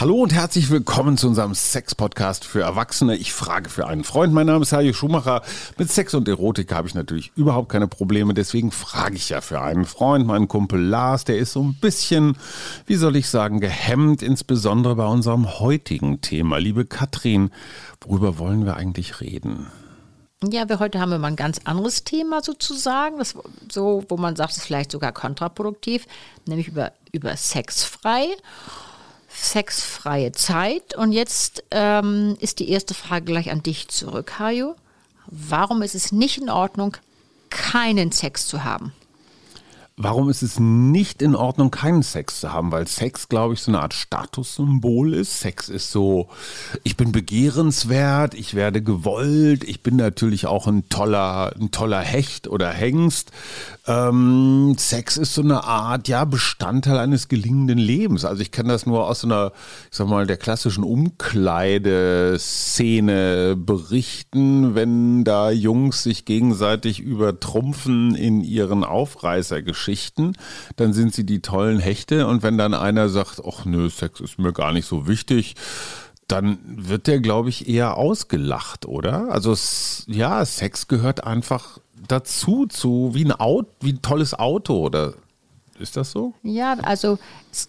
Hallo und herzlich willkommen zu unserem Sex-Podcast für Erwachsene. Ich frage für einen Freund. Mein Name ist Hajo Schumacher. Mit Sex und Erotik habe ich natürlich überhaupt keine Probleme. Deswegen frage ich ja für einen Freund. Mein Kumpel Lars, der ist so ein bisschen, wie soll ich sagen, gehemmt, insbesondere bei unserem heutigen Thema. Liebe Katrin, worüber wollen wir eigentlich reden? Ja, wir heute haben wir mal ein ganz anderes Thema sozusagen, das, so, wo man sagt, es ist vielleicht sogar kontraproduktiv, nämlich über, über sexfrei, sexfreie Zeit. Und jetzt ähm, ist die erste Frage gleich an dich zurück, Hajo. Warum ist es nicht in Ordnung, keinen Sex zu haben? Warum ist es nicht in Ordnung, keinen Sex zu haben? Weil Sex, glaube ich, so eine Art Statussymbol ist. Sex ist so, ich bin begehrenswert, ich werde gewollt, ich bin natürlich auch ein toller, ein toller Hecht oder Hengst. Ähm, Sex ist so eine Art, ja, Bestandteil eines gelingenden Lebens. Also ich kann das nur aus einer, ich sag mal, der klassischen Umkleideszene berichten, wenn da Jungs sich gegenseitig übertrumpfen in ihren Aufreißergeschichten Geschichten, dann sind sie die tollen Hechte und wenn dann einer sagt, ach nö, Sex ist mir gar nicht so wichtig, dann wird der, glaube ich, eher ausgelacht, oder? Also ja, Sex gehört einfach dazu, zu wie ein Auto, wie ein tolles Auto, oder ist das so? Ja, also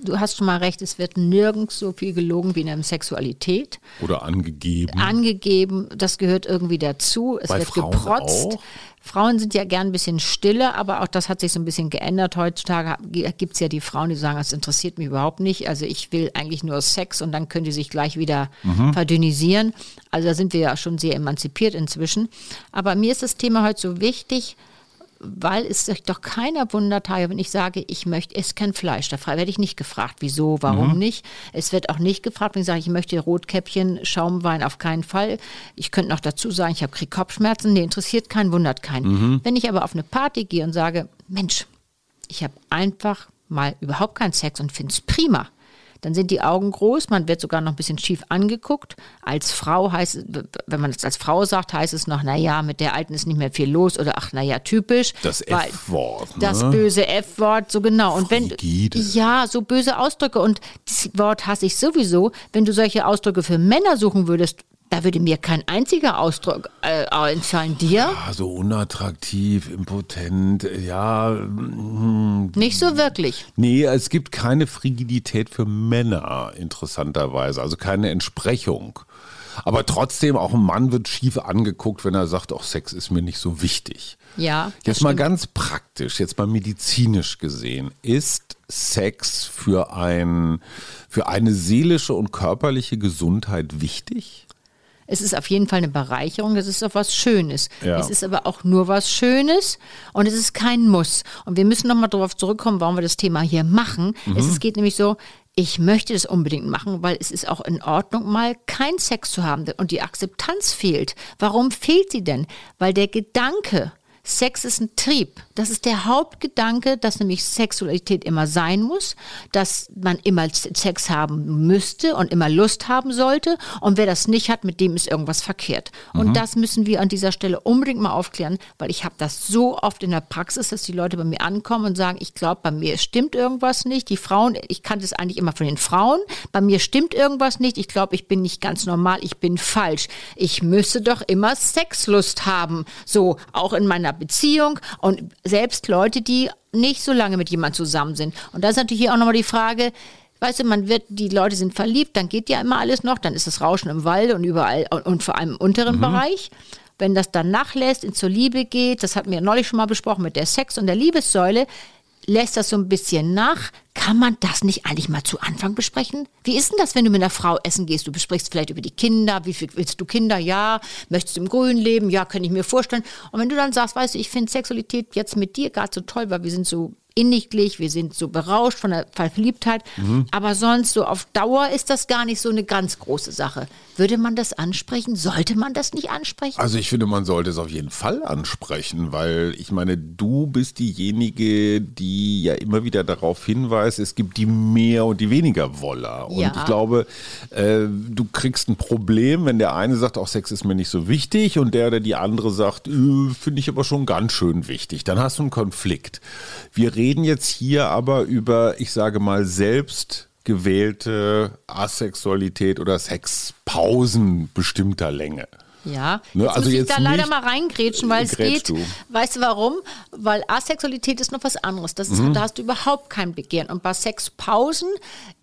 du hast schon mal recht, es wird nirgends so viel gelogen wie in der Sexualität. Oder angegeben. Angegeben, das gehört irgendwie dazu. Es Bei wird Frauen geprotzt. auch? Frauen sind ja gern ein bisschen stiller, aber auch das hat sich so ein bisschen geändert. Heutzutage gibt es ja die Frauen, die sagen, das interessiert mich überhaupt nicht. Also ich will eigentlich nur Sex und dann können die sich gleich wieder verdünnisieren. Also da sind wir ja schon sehr emanzipiert inzwischen. Aber mir ist das Thema heute so wichtig, weil es sich doch keiner wundert, wenn ich sage, ich möchte, esse kein Fleisch. Da werde ich nicht gefragt, wieso, warum nicht. Es wird auch nicht gefragt, wenn ich sage, ich möchte Rotkäppchen, Schaumwein auf keinen Fall. Ich könnte noch dazu sagen, ich habe krieg Kopfschmerzen. Nee, interessiert keinen, wundert keinen. Wenn ich aber auf eine Party gehe und sage, Mensch, ich habe einfach mal überhaupt keinen Sex und finde es prima. Dann sind die Augen groß, man wird sogar noch ein bisschen schief angeguckt. Als Frau heißt es, wenn man es als Frau sagt, heißt es noch, naja, mit der Alten ist nicht mehr viel los oder ach, naja, typisch. Das F-Wort. Ne? Das böse F-Wort, so genau. Und wenn Frigide. ja, so böse Ausdrücke und das Wort hasse ich sowieso. Wenn du solche Ausdrücke für Männer suchen würdest, da würde mir kein einziger Ausdruck äh, einfallen. Dir? Ah, so unattraktiv, impotent, ja. hm, Nicht so wirklich. Nee, es gibt keine Frigidität für Männer, interessanterweise. Also keine Entsprechung. Aber trotzdem, auch ein Mann wird schief angeguckt, wenn er sagt, auch Sex ist mir nicht so wichtig. Ja. Jetzt mal stimmt. ganz praktisch, jetzt mal medizinisch gesehen, ist Sex für, ein, für eine seelische und körperliche Gesundheit wichtig? Es ist auf jeden Fall eine Bereicherung, es ist auch was Schönes. Ja. Es ist aber auch nur was Schönes und es ist kein Muss. Und wir müssen nochmal darauf zurückkommen, warum wir das Thema hier machen. Es ist, geht nämlich so, ich möchte das unbedingt machen, weil es ist auch in Ordnung, mal keinen Sex zu haben und die Akzeptanz fehlt. Warum fehlt sie denn? Weil der Gedanke, Sex ist ein Trieb. Das ist der Hauptgedanke, dass nämlich Sexualität immer sein muss, dass man immer Sex haben müsste und immer Lust haben sollte. Und wer das nicht hat, mit dem ist irgendwas verkehrt. Und das müssen wir an dieser Stelle unbedingt mal aufklären, weil ich habe das so oft in der Praxis, dass die Leute bei mir ankommen und sagen, ich glaube, bei mir stimmt irgendwas nicht. Die Frauen, ich kannte es eigentlich immer von den Frauen, bei mir stimmt irgendwas nicht. Ich glaube, ich bin nicht ganz normal, ich bin falsch. Ich müsste doch immer Sexlust haben. So, auch in meiner Beziehung und selbst Leute, die nicht so lange mit jemand zusammen sind. Und da ist natürlich hier auch nochmal die Frage, Weißt du, man wird, die Leute sind verliebt, dann geht ja immer alles noch, dann ist das Rauschen im Wald und überall und, und vor allem im unteren Bereich. Wenn das dann nachlässt, in zur Liebe geht, das hatten wir neulich schon mal besprochen mit der Sex- und der Liebessäule, lässt das so ein bisschen nach. Kann man das nicht eigentlich mal zu Anfang besprechen? Wie ist denn das, wenn du mit einer Frau essen gehst? Du besprichst vielleicht über die Kinder. Wie viel willst du Kinder? Ja. Möchtest du im Grün leben? Ja, könnte ich mir vorstellen. Und wenn du dann sagst, weißt du, ich finde Sexualität jetzt mit dir gerade so toll, weil wir sind so inniglich, wir sind so berauscht von der Verliebtheit. Mhm. Aber sonst so auf Dauer ist das gar nicht so eine ganz große Sache. Würde man das ansprechen? Sollte man das nicht ansprechen? Also ich finde, man sollte es auf jeden Fall ansprechen, weil ich meine, du bist diejenige, die ja immer wieder darauf hinweist, es gibt die mehr und die weniger Woller. Und Ja. ich glaube, äh, du kriegst ein Problem, wenn der eine sagt, auch Sex ist mir nicht so wichtig und der oder die andere sagt, äh, finde ich aber schon ganz schön wichtig. Dann hast du einen Konflikt. Wir reden jetzt hier aber über, ich sage mal, selbst gewählte Asexualität oder Sexpausen bestimmter Länge. Ja, Ne, jetzt also muss ich jetzt da leider mal reingrätschen, weil es geht. du. Weißt du warum? Weil Asexualität ist noch was anderes. Das ist, Mhm. Da hast du überhaupt kein Begehren. Und bei Sexpausen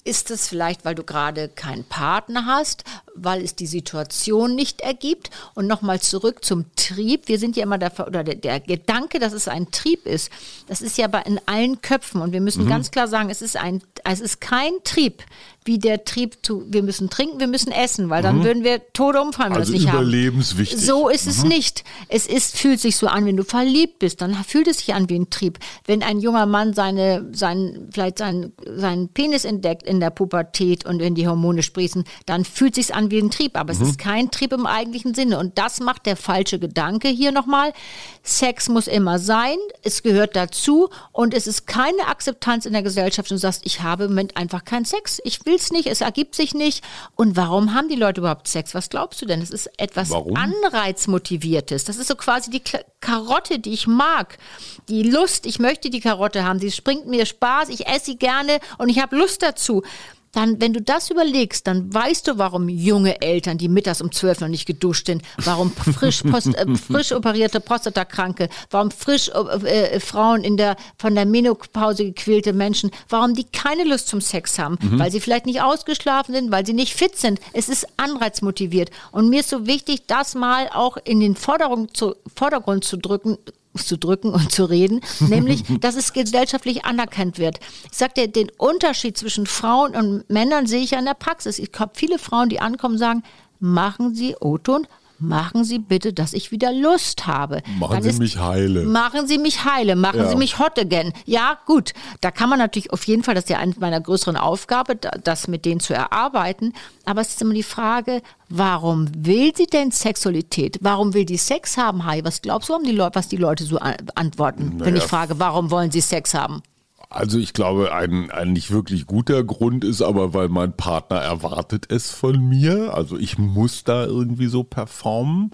ist es vielleicht, weil du gerade keinen Partner hast, weil es die Situation nicht ergibt. Und nochmal zurück zum Trieb. Wir sind ja immer dafür, oder der, der Gedanke, dass es ein Trieb ist, das ist ja bei in allen Köpfen. Und wir müssen Mhm. ganz klar sagen, es ist ein, es ist kein Trieb, wie der Trieb zu, wir müssen trinken, wir müssen essen, weil dann würden wir Tode umfallen, wenn wir Also das nicht haben. überlebenswichtig. So ist es nicht. Es ist, fühlt sich so an, wenn du verliebt bist, dann fühlt es sich an wie ein Trieb. Wenn ein junger Mann seine, seinen, vielleicht seinen, seinen Penis entdeckt in der Pubertät und wenn die Hormone sprießen, dann fühlt es sich an wie ein Trieb. Aber es ist kein Trieb im eigentlichen Sinne. Und das macht der falsche Gedanke hier nochmal. Sex muss immer sein, es gehört dazu und es ist keine Akzeptanz in der Gesellschaft, wenn du sagst, ich habe im Moment einfach keinen Sex. Ich will es nicht, es ergibt sich nicht. Und warum haben die Leute überhaupt Sex? Was glaubst du denn? Es ist etwas Warum? Anreizmotiviertes. Das ist so quasi die Karotte, die ich mag. Die Lust, ich möchte die Karotte haben. Sie springt mir Spaß, ich esse sie gerne und ich habe Lust dazu. Dann, wenn du das überlegst, dann weißt du, warum junge Eltern, die mittags um zwölf noch nicht geduscht sind, warum frisch, post, äh, frisch operierte Prostatakranke, warum frisch äh, äh, Frauen in der, von der Menopause gequälte Menschen, warum die keine Lust zum Sex haben, weil sie vielleicht nicht ausgeschlafen sind, weil sie nicht fit sind. Es ist anreizmotiviert. Und mir ist so wichtig, das mal auch in den Vordergrund zu, Vordergrund zu drücken, zu drücken und zu reden, nämlich, dass es gesellschaftlich anerkannt wird. Ich sag dir, den Unterschied zwischen Frauen und Männern sehe ich ja in der Praxis. Ich habe viele Frauen, die ankommen und sagen, machen Sie O-Ton, machen Sie bitte, dass ich wieder Lust habe. Machen Dann Sie ist- mich heile. Machen Sie mich heile, machen Ja. Sie mich hot again. Ja, gut, da kann man natürlich auf jeden Fall, das ist ja eine meiner größeren Aufgabe, da- das mit denen zu erarbeiten. Aber es ist immer die Frage, warum will sie denn Sexualität? Warum will die Sex haben, Hai? Was glaubst du, was die Leute so an- antworten, wenn Naja. ich frage, warum wollen sie Sex haben? Also ich glaube, ein, ein nicht wirklich guter Grund ist aber, weil mein Partner erwartet es von mir. Also ich muss da irgendwie so performen.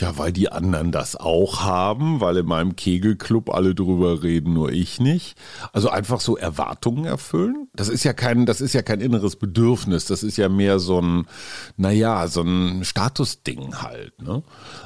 Ja, weil die anderen das auch haben, weil in meinem Kegelclub alle drüber reden, nur ich nicht. Also einfach so Erwartungen erfüllen. Das ist ja kein, das ist ja kein inneres Bedürfnis. Das ist ja mehr so ein, naja, so ein Statusding halt. Ne?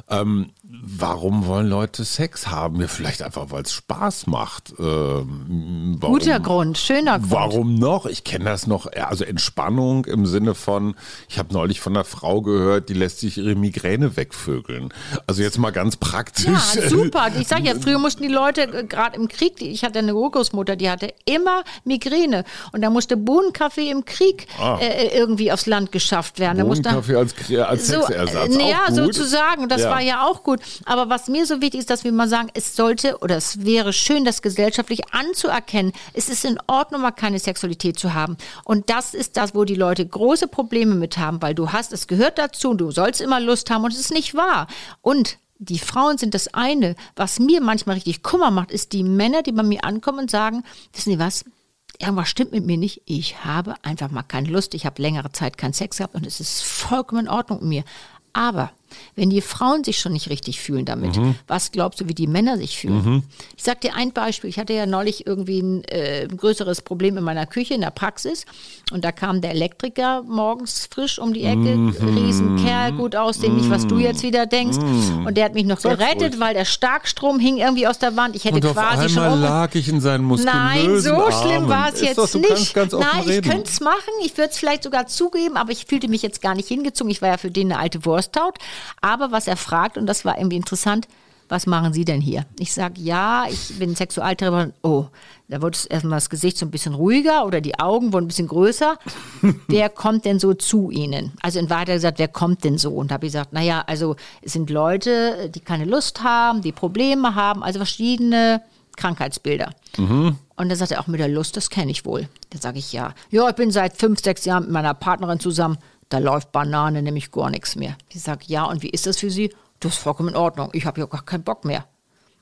Ähm, warum wollen Leute Sex haben? Ja, vielleicht einfach, weil es Spaß macht. Ähm, warum, Guter Grund, schöner Grund. Warum noch? Ich kenne das noch. Also Entspannung im Sinne von, ich habe neulich von einer Frau gehört, die lässt sich ihre Migräne wegvögeln. Also jetzt mal ganz praktisch. Ja, super. Ich sage ja, früher mussten die Leute, äh, gerade im Krieg, ich hatte eine Urgroßmutter, die hatte immer Migräne. Und da musste Bohnenkaffee im Krieg Ah. äh, irgendwie aufs Land geschafft werden. Da musste, Bohnenkaffee als, als Sexersatz. Naja, gut. sozusagen. Das Ja. war ja auch gut. Aber was mir so wichtig ist, dass wir mal sagen, es sollte oder es wäre schön, das gesellschaftlich anzuerkennen. Es ist in Ordnung, mal keine Sexualität zu haben. Und das ist das, wo die Leute große Probleme mit haben, weil du hast, es gehört dazu, und du sollst immer Lust haben und es ist nicht wahr. Und die Frauen sind das eine. Was mir manchmal richtig Kummer macht, ist die Männer, die bei mir ankommen und sagen, wissen Sie was? Irgendwas stimmt mit mir nicht. Ich habe einfach mal keine Lust. Ich habe längere Zeit keinen Sex gehabt und es ist vollkommen in Ordnung mit mir. Aber wenn die Frauen sich schon nicht richtig fühlen damit, was glaubst du, wie die Männer sich fühlen? Ich sag dir ein Beispiel. Ich hatte ja neulich irgendwie ein, äh, ein größeres Problem in meiner Küche, in der Praxis. Und da kam der Elektriker morgens frisch um die Ecke. Riesenkerl, gut aussehen, nicht was du jetzt wieder denkst. Und der hat mich noch Sag's gerettet, ruhig. weil der Starkstrom hing irgendwie aus der Wand. Ich hätte Und auf quasi schon einmal um lag ich in seinen muskulösen Nein, so schlimm war es jetzt doch, nicht. Nein, ich könnte es machen. Ich würde es vielleicht sogar zugeben, aber ich fühlte mich jetzt gar nicht hingezogen. Ich war ja für den eine alte Wursthaut. Aber was er fragt, und das war irgendwie interessant, was machen Sie denn hier? Ich sage, ja, ich bin Sexualtherapeutin. Oh, da wurde erstmal das Gesicht so ein bisschen ruhiger oder die Augen wurden ein bisschen größer. wer kommt denn so zu Ihnen? Also in Wahrheit hat er gesagt, wer kommt denn so? Und da habe ich gesagt, naja, also es sind Leute, die keine Lust haben, die Probleme haben, also verschiedene Krankheitsbilder. Und dann sagt er auch mit der Lust, das kenne ich wohl. Dann sage ich ja. Ja, ich bin seit fünf, sechs Jahren mit meiner Partnerin zusammen. Da läuft Banane nämlich gar nichts mehr. Ich sage, ja, und wie ist das für Sie? Das ist vollkommen in Ordnung. Ich habe ja gar keinen Bock mehr.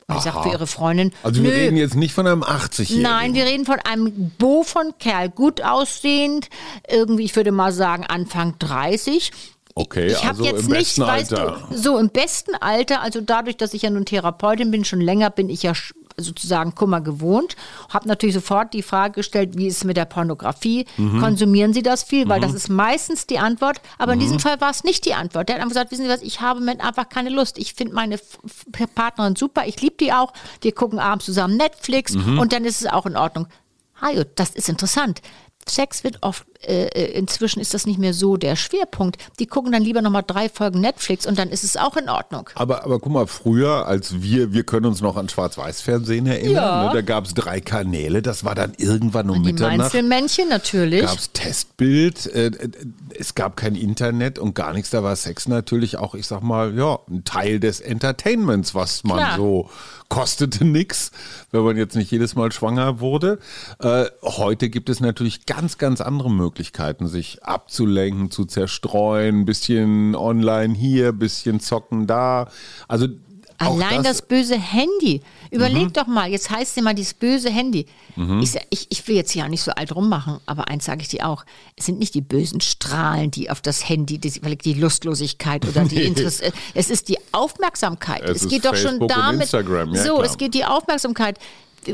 Und ich sage Aha. für Ihre Freundin, Also wir nö, reden jetzt nicht von einem 80-Jährigen. Nein, wir reden von einem Bo von Kerl, gut aussehend, irgendwie, ich würde mal sagen, Anfang 30. Okay, ich habe also jetzt im nicht, besten weißt Alter. du, so im besten Alter, also dadurch, dass ich ja nun Therapeutin bin, schon länger bin ich ja sozusagen Kummer gewohnt, habe natürlich sofort die Frage gestellt, wie ist es mit der Pornografie? Mhm. Konsumieren Sie das viel? Weil das ist meistens die Antwort, aber in diesem Fall war es nicht die Antwort. Der hat einfach gesagt, wissen Sie was, ich habe Moment einfach keine Lust. Ich finde meine F- F- Partnerin super, ich liebe die auch. Wir gucken abends zusammen Netflix Mhm. und dann ist es auch in Ordnung. Hajo, das ist interessant. Sex wird oft, äh, äh, inzwischen ist das nicht mehr so der Schwerpunkt. Die gucken dann lieber nochmal drei Folgen Netflix und dann ist es auch in Ordnung. Aber, aber guck mal, früher, als wir, wir können uns noch an Schwarz-Weiß-Fernsehen erinnern, Ja. ne, da gab es drei Kanäle, das war dann irgendwann um Die Mitternacht. Einzelmännchen natürlich. gab es Testbild, äh, äh, es gab kein Internet und gar nichts. Da war Sex natürlich auch, ich sag mal, ja, ein Teil des Entertainments, was man Klar. so kostete nix, wenn man jetzt nicht jedes Mal schwanger wurde. Äh, heute gibt es natürlich ganz, ganz andere Möglichkeiten, sich abzulenken, zu zerstreuen, ein bisschen online hier, ein bisschen zocken da. Also Allein das, böse Handy. Überleg Mhm. doch mal, jetzt heißt es immer dieses böse Handy. Ich, sa- ich, ich will jetzt hier auch nicht so alt rummachen, aber eins sage ich dir auch. Es sind nicht die bösen Strahlen, die auf das Handy, die, die Lustlosigkeit oder die. Interesse. Es ist die Aufmerksamkeit. Es Es, geht doch schon Facebook damit. Ja, so, klar. es geht die Aufmerksamkeit.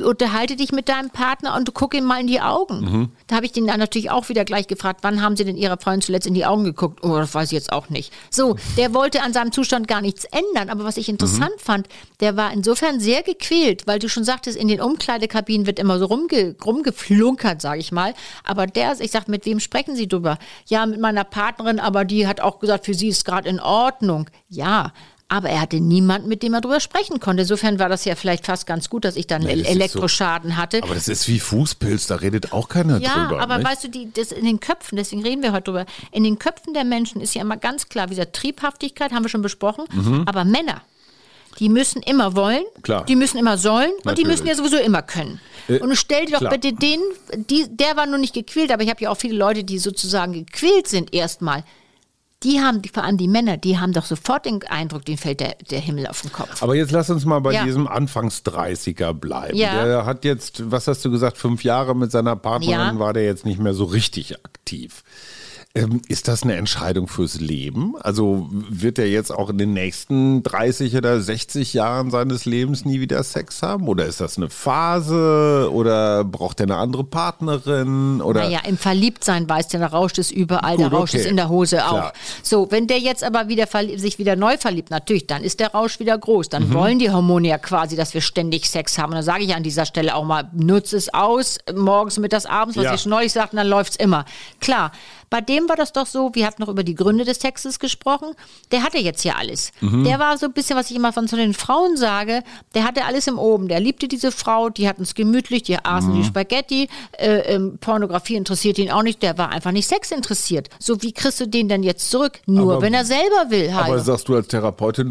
Unterhalte dich mit deinem Partner und du guck ihm mal in die Augen. Mhm. Da habe ich den dann natürlich auch wieder gleich gefragt, wann haben Sie denn Ihrer Freundin zuletzt in die Augen geguckt? Oh, das weiß ich jetzt auch nicht. So, der wollte an seinem Zustand gar nichts ändern. Aber was ich interessant Mhm. fand, der war insofern sehr gequält, weil du schon sagtest, in den Umkleidekabinen wird immer so rumge, rumgeflunkert, sage ich mal. Aber der, ich sag, mit wem sprechen Sie drüber? Ja, mit meiner Partnerin, aber die hat auch gesagt, für sie ist gerade in Ordnung. Ja. Aber er hatte niemanden, mit dem er drüber sprechen konnte. Insofern war das ja vielleicht fast ganz gut, dass ich dann Nee, ist so- Elektroschaden hatte. Aber das ist wie Fußpilz, da redet auch keiner Ja, drüber. aber nicht? weißt du, die, das in den Köpfen, deswegen reden wir heute drüber, in den Köpfen der Menschen ist ja immer ganz klar, wie gesagt, Triebhaftigkeit haben wir schon besprochen, aber Männer, die müssen immer wollen, Mhm. Klar. die müssen immer sollen und die Natürlich. müssen ja sowieso immer können. Äh, und stell dir doch klar. bitte den, die, der war nur nicht gequält, aber ich habe ja auch viele Leute, die sozusagen gequält sind erstmal. Die haben, vor allem die Männer, die haben doch sofort den Eindruck, denen fällt der, der Himmel auf den Kopf. Aber jetzt lass uns mal bei Ja. diesem Anfangs-30er bleiben. Ja. Der hat jetzt, was hast du gesagt, fünf Jahre mit seiner Partnerin Ja. war der jetzt nicht mehr so richtig aktiv. Ähm, ist das eine Entscheidung fürs Leben? Also wird er jetzt auch in den nächsten 30 oder 60 Jahren seines Lebens nie wieder Sex haben? Oder ist das eine Phase? Oder braucht er eine andere Partnerin? Oder Naja, im Verliebtsein weißt du, da rauscht es überall, da Gut, rauscht es okay. in der Hose auch. Klar. So, wenn der jetzt aber wieder sich wieder neu verliebt, natürlich, dann ist der Rausch wieder groß. Mhm. Dann wollen die Hormone ja quasi, dass wir ständig Sex haben. Und dann sage ich an dieser Stelle auch mal, nutze es aus, morgens, mittags, abends, was Ja. ich schon neulich sagte, dann läuft's immer. Klar, bei dem war das doch so, wir hatten noch über die Gründe des Textes gesprochen, der hatte jetzt ja alles. Mhm. Der war so ein bisschen, was ich immer von zu den Frauen sage, der hatte alles im Oben. Der liebte diese Frau, die hatten es gemütlich, die aßen Mhm. die Spaghetti, äh, ähm, Pornografie interessiert ihn auch nicht, der war einfach nicht Sex interessiert. So, wie kriegst du den denn jetzt zurück? Nur Aber- wenn er selber will, aber Hajo. sagst du als Therapeutin,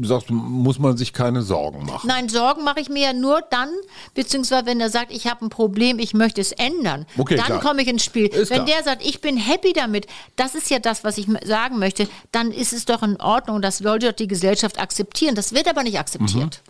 du sagst, muss man sich keine Sorgen machen? Nein, Sorgen mache ich mir ja nur dann, beziehungsweise wenn er sagt, ich habe ein Problem, ich möchte es ändern. Okay, dann komme ich ins Spiel. Ist wenn klar. der sagt, ich bin happy damit, das ist ja das, was ich sagen möchte, dann ist es doch in Ordnung, das sollte doch die Gesellschaft akzeptieren. Das wird aber nicht akzeptiert.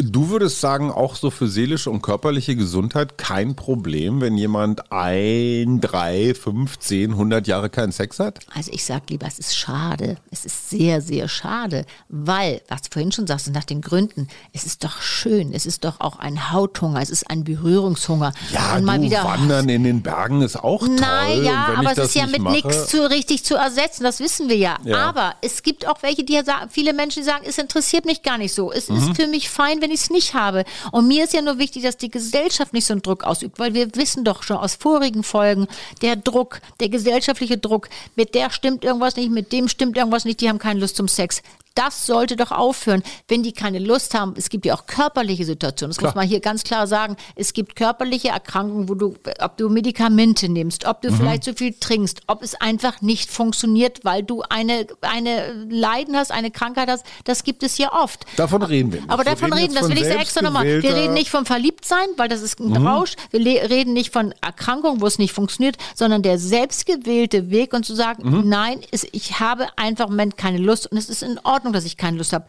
Du würdest sagen, auch so für seelische und körperliche Gesundheit kein Problem, wenn jemand ein, drei, fünf, zehn, hundert Jahre keinen Sex hat? Also ich sage lieber, es ist schade. Es ist sehr, sehr schade, weil, was du vorhin schon sagst, nach den Gründen, es ist doch schön, es ist doch auch ein Hauthunger, es ist ein Berührungshunger. Ja, und mal du, wieder wandern in den Bergen ist auch toll. Nein, ja, und wenn aber es ist ja mit nichts zu richtig zu ersetzen, das wissen wir ja. Ja. Aber es gibt auch welche, die ja sagen, viele Menschen, die sagen, es interessiert mich gar nicht so. Es Mhm. ist für mich fein, wenn ich es nicht habe. Und mir ist ja nur wichtig, dass die Gesellschaft nicht so einen Druck ausübt, weil wir wissen doch schon aus vorigen Folgen, der Druck, der gesellschaftliche Druck, mit der stimmt irgendwas nicht, mit dem stimmt irgendwas nicht, die haben keine Lust zum Sex. Das sollte doch aufhören, wenn die keine Lust haben. Es gibt ja auch körperliche Situationen. Das muss man hier ganz klar sagen. Es gibt körperliche Erkrankungen, wo du, ob du Medikamente nimmst, ob du mhm. vielleicht zu viel trinkst, ob es einfach nicht funktioniert, weil du eine, eine Leiden hast, eine Krankheit hast. Das gibt es ja oft. Davon reden wir nicht. Aber davon reden, das will ich sehr extra nochmal. Wir reden nicht vom Verliebtsein, weil das ist ein mhm. Rausch. Wir reden nicht von Erkrankungen, wo es nicht funktioniert, sondern der selbstgewählte Weg und zu sagen, mhm. nein, ich habe einfach im Moment keine Lust und es ist in Ordnung, dass ich keine Lust habe.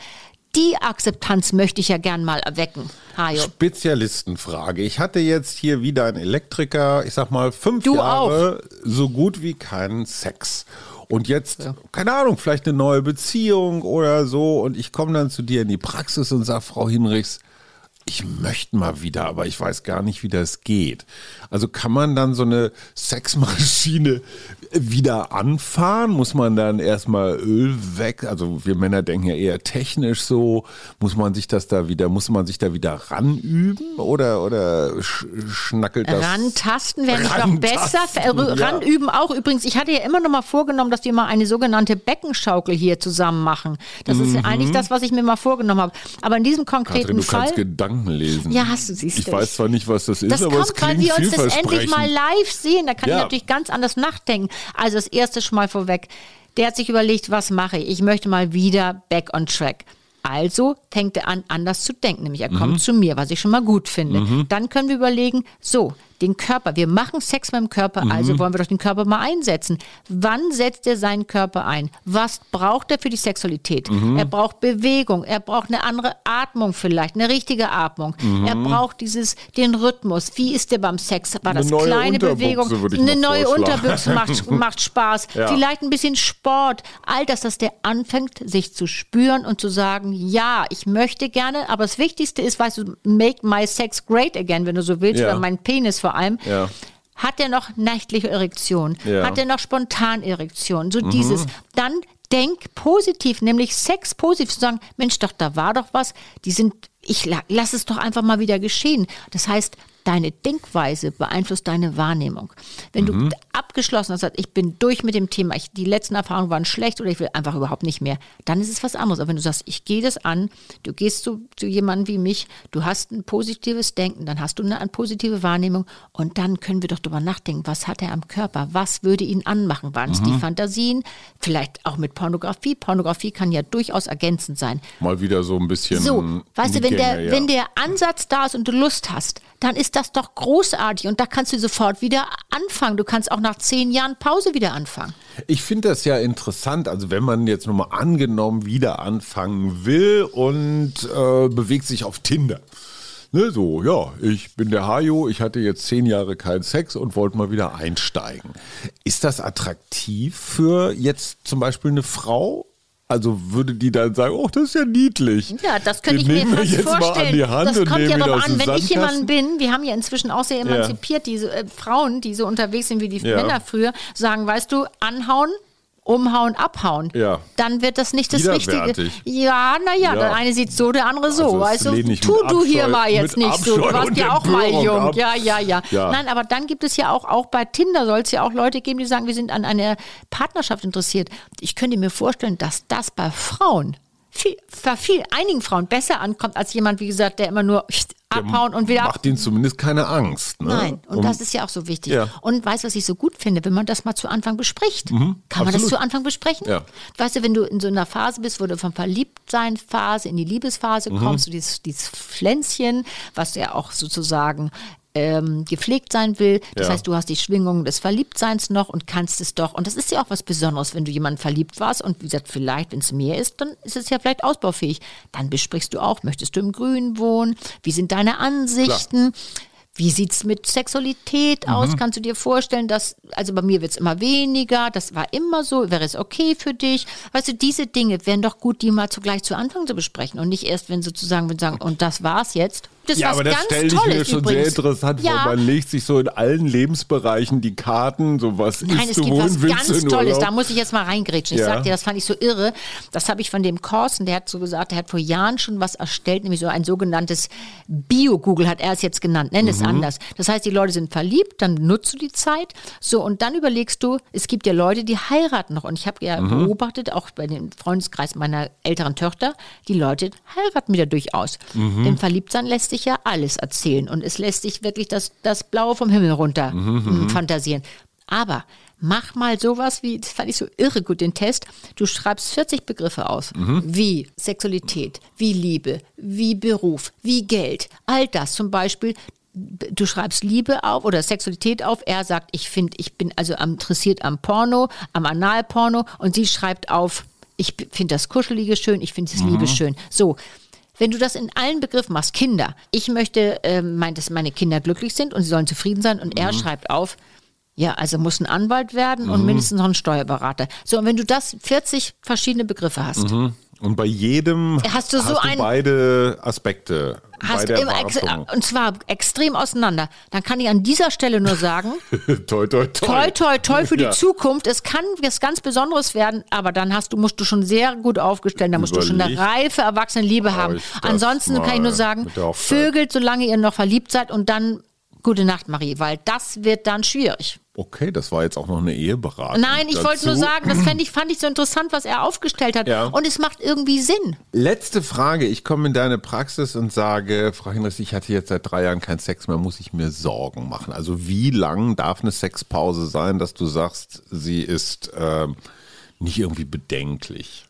Die Akzeptanz möchte ich ja gern mal erwecken. Hajo. Spezialistenfrage. Ich hatte jetzt hier wieder einen Elektriker, ich sag mal fünf du Jahre, auch. so gut wie keinen Sex. Und jetzt, ja. keine Ahnung, vielleicht eine neue Beziehung oder so. Und ich komme dann zu dir in die Praxis und sage, Frau Hinrichs, ich möchte mal wieder, aber ich weiß gar nicht, wie das geht. Also kann man dann so eine Sexmaschine wieder anfahren? Muss man dann erstmal Öl weg? Also wir Männer denken ja eher technisch so. Muss man sich das da wieder, muss man sich da wieder ranüben oder, oder schnackelt das? Rantasten wäre nicht noch besser. Ja. Ranüben auch. Übrigens, ich hatte ja immer noch mal vorgenommen, dass wir mal eine sogenannte Beckenschaukel hier zusammen machen. Das mhm. ist eigentlich das, was ich mir mal vorgenommen habe. Aber in diesem konkreten Katrin, du Fall. Kannst Gedanken lesen. Ja, hast du siehst Ich weiß zwar nicht, was das ist, das aber kommt, es klingt weil wir uns das endlich mal live sehen. Da kann ja. ich natürlich ganz anders nachdenken. Also das erste schon mal vorweg. Der hat sich überlegt, was mache ich? Ich möchte mal wieder back on track. Also fängt er an, anders zu denken. Nämlich er kommt mhm. zu mir, was ich schon mal gut finde. Mhm. Dann können wir überlegen, so, den Körper. Wir machen Sex mit dem Körper, mhm. also wollen wir doch den Körper mal einsetzen. Wann setzt er seinen Körper ein? Was braucht er für die Sexualität? Mhm. Er braucht Bewegung, er braucht eine andere Atmung vielleicht, eine richtige Atmung. Mhm. Er braucht dieses, den Rhythmus. Wie ist der beim Sex? War das eine kleine Bewegung? Eine neue Unterbüchse macht, macht Spaß. Ja. Vielleicht ein bisschen Sport. All das, dass der anfängt, sich zu spüren und zu sagen, ja, ich möchte gerne, aber das Wichtigste ist, weißt du, make my sex great again, wenn du so willst, ja. oder mein Penis vor allem. Ja. Hat er noch nächtliche Erektion? Ja. Hat er noch spontan Erektion? So mhm. dieses. Dann denk positiv, nämlich Sex positiv zu sagen, Mensch, doch, da war doch was. Die sind, ich lass es doch einfach mal wieder geschehen. Das heißt, deine Denkweise beeinflusst deine Wahrnehmung. Wenn mhm. du abgeschlossen hast, ich bin durch mit dem Thema, ich, die letzten Erfahrungen waren schlecht oder ich will einfach überhaupt nicht mehr, dann ist es was anderes. Aber wenn du sagst, ich gehe das an, du gehst zu, zu jemandem wie mich, du hast ein positives Denken, dann hast du eine, eine positive Wahrnehmung und dann können wir doch darüber nachdenken, was hat er am Körper, was würde ihn anmachen, waren es mhm. die Fantasien, vielleicht auch mit Pornografie. Pornografie kann ja durchaus ergänzend sein. Mal wieder so ein bisschen. So, weißt du, wenn Gänge, der, ja. wenn der Ansatz da ist und du Lust hast, dann ist das doch großartig und da kannst du sofort wieder anfangen. Du kannst auch nach zehn Jahren Pause wieder anfangen. Ich finde das ja interessant, also wenn man jetzt nochmal angenommen wieder anfangen will und äh, bewegt sich auf Tinder. Ne, so, ja, ich bin der Hajo, ich hatte jetzt zehn Jahre keinen Sex und wollte mal wieder einsteigen. Ist das attraktiv für jetzt zum Beispiel eine Frau? Also würde die dann sagen, oh, das ist ja niedlich. Ja, das könnte Den ich mir fast vorstellen. das kommt ja darauf an, wenn ich jemand bin, wir haben ja inzwischen auch sehr emanzipiert, ja. diese äh, Frauen, die so unterwegs sind wie die ja. Männer früher, sagen, weißt du, anhauen, umhauen, abhauen, ja. dann wird das nicht das Richtige. Ja, naja, ja. der eine sieht so, der andere so. Also, du, tu du hier mal jetzt nicht Abscheu so. Du warst ja auch mal jung. Ja, ja, ja, ja, Nein, aber dann gibt es ja auch, auch bei Tinder soll es ja auch Leute geben, die sagen, wir sind an einer Partnerschaft interessiert. Ich könnte mir vorstellen, dass das bei Frauen viel, bei viel, einigen Frauen besser ankommt als jemand, wie gesagt, der immer nur abhauen und wieder. Macht ihnen zumindest keine Angst. Ne? Nein, und um, das ist ja auch so wichtig. Ja. Und weißt du, was ich so gut finde, wenn man das mal zu Anfang bespricht? Mhm, Kann man das zu Anfang besprechen? Ja. Weißt du, wenn du in so einer Phase bist, wo du von Verliebtsein-Phase in die Liebesphase mhm. kommst, du dieses, dieses Pflänzchen, was ja auch sozusagen ähm, gepflegt sein will. Das ja. heißt, du hast die Schwingungen des Verliebtseins noch und kannst es doch. Und das ist ja auch was Besonderes, wenn du jemanden verliebt warst und wie gesagt, vielleicht, wenn es mehr ist, dann ist es ja vielleicht ausbaufähig. Dann besprichst du auch, möchtest du im Grün wohnen? Wie sind deine Ansichten? Klar. Wie sieht es mit Sexualität mhm. aus? Kannst du dir vorstellen, dass, also bei mir wird es immer weniger, das war immer so, wäre es okay für dich? Weißt du, diese Dinge wären doch gut, die mal zugleich zu Anfang zu besprechen und nicht erst, wenn sozusagen, wenn sagen, und das war's jetzt das ja, aber das stelle ich mir schon übrigens. sehr interessant ja. vor. Man legt sich so in allen Lebensbereichen die Karten, so was Nein, ist es gibt was ganz Tolles. Da muss ich jetzt mal reingrätschen. Ich ja. sag dir, das fand ich so irre. Das habe ich von dem Korsen, der hat so gesagt, der hat vor Jahren schon was erstellt, nämlich so ein sogenanntes Bio-Google, hat er es jetzt genannt. Nenn es mhm. Anders. Das heißt, die Leute sind verliebt, dann nutzt du die Zeit. So, und dann überlegst du, es gibt ja Leute, die heiraten noch. Und ich habe ja Mhm. beobachtet, auch bei dem Freundeskreis meiner älteren Töchter, die Leute heiraten wieder durchaus. Mhm. Denn Verliebtsein lässt sich ja alles erzählen. Und es lässt sich wirklich das, das Blaue vom Himmel runter Mhm, mm, fantasieren. Aber mach mal sowas wie, das fand ich so irre gut, den Test. Du schreibst 40 Begriffe aus. Mhm. Wie Sexualität, wie Liebe, wie Beruf, wie Geld. All das zum Beispiel. Du schreibst Liebe auf oder Sexualität auf. Er sagt, ich finde, ich bin also interessiert am Porno, am Analporno. Und sie schreibt auf, ich finde das Kuschelige schön, ich finde das Liebe schön. So. Wenn du das in allen Begriffen machst, Kinder, ich möchte, ähm, mein, dass meine Kinder glücklich sind und sie sollen zufrieden sein und er schreibt auf, ja, also muss ein Anwalt werden und mindestens noch ein Steuerberater. So, und wenn du das 40 verschiedene Begriffe hast, Und bei jedem Hast du so ein- beide Aspekte. hast und zwar extrem auseinander, dann kann ich an dieser Stelle nur sagen, toi, toi, toi. toi, toi, toi für Ja. die Zukunft. Es kann was ganz Besonderes werden, aber dann hast du, musst du schon sehr gut aufgestellt, da musst du schon eine reife Erwachsenenliebe haben. Ansonsten kann ich nur sagen, vögelt, solange ihr noch verliebt seid und dann gute Nacht, Marie, weil das wird dann schwierig. Okay, das war jetzt auch noch eine Eheberatung. Nein, ich wollte nur sagen, das fand ich, fand ich so interessant, was er aufgestellt hat. Ja. Und es macht irgendwie Sinn. Letzte Frage. Ich komme in deine Praxis und sage, Frau Hinrichs, ich hatte jetzt seit drei Jahren keinen Sex mehr, muss ich mir Sorgen machen? Also wie lang darf eine Sexpause sein, dass du sagst, sie ist ähm, nicht irgendwie bedenklich?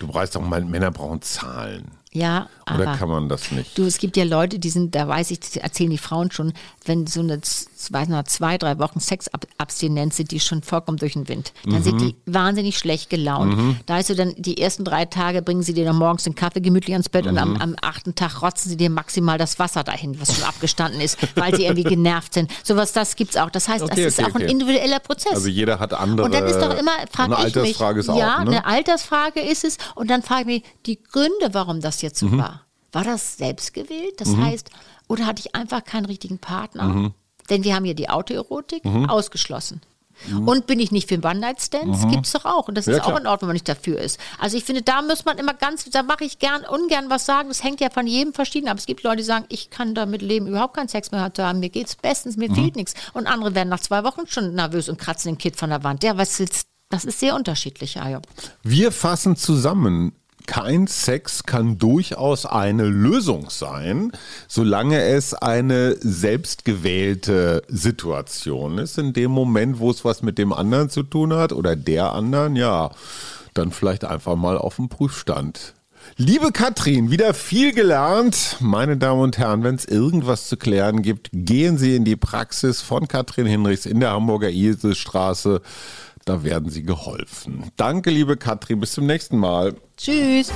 Du weißt doch, Männer brauchen Zahlen. Ja, Oder aber kann man das nicht? du, es gibt ja Leute, die sind, da weiß ich, erzählen die Frauen schon, wenn so eine weiß nicht, zwei, drei Wochen Sexabstinenz sind, die schon vollkommen durch den Wind. Dann sind die wahnsinnig schlecht gelaunt. Da ist so dann, die ersten drei Tage bringen sie dir dann morgens den Kaffee gemütlich ans Bett und am, am achten Tag rotzen sie dir maximal das Wasser dahin, was schon abgestanden ist, weil sie irgendwie genervt sind. Sowas, das gibt's auch. Das heißt, Okay, das ist okay, auch ein individueller Prozess. Also jeder hat andere. Und dann ist doch immer, frage eine ich mich, Altersfrage ist auch, ja, ne? eine Altersfrage ist es. Und dann frage ich mich, die Gründe, warum das jetzt Mhm. so war. War das selbst gewählt? Das heißt, oder hatte ich einfach keinen richtigen Partner? Mhm. Denn wir haben ja die Autoerotik ausgeschlossen. Und bin ich nicht für One-Night-Stands? Gibt's doch auch. Und das Mhm. Ja, ist auch klar. in Ordnung, wenn man nicht dafür ist. Also ich finde, da muss man immer ganz, da mache ich gern, ungern was sagen. Das hängt ja von jedem verschieden ab. Es gibt Leute, die sagen, ich kann damit leben, überhaupt keinen Sex mehr zu haben. Mir geht's bestens, mir Mhm. fehlt nichts. Und andere werden nach zwei Wochen schon nervös und kratzen den Kid von der Wand. Ja, was willst das ist sehr unterschiedlich, ja. Wir fassen zusammen. Kein Sex kann durchaus eine Lösung sein, solange es eine selbstgewählte Situation ist. In dem Moment, wo es was mit dem anderen zu tun hat oder der anderen, ja, dann vielleicht einfach mal auf den Prüfstand. Liebe Katrin, wieder viel gelernt. Meine Damen und Herren, wenn es irgendwas zu klären gibt, gehen Sie in die Praxis von Katrin Hinrichs in der Hamburger Isestraße. Da werden Sie geholfen. Danke, liebe Katrin. Bis zum nächsten Mal. Tschüss.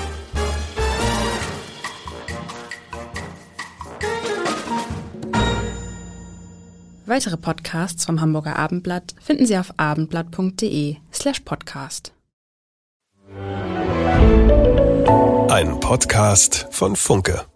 Weitere Podcasts vom Hamburger Abendblatt finden Sie auf abendblatt.de slash podcast. Ein Podcast von Funke.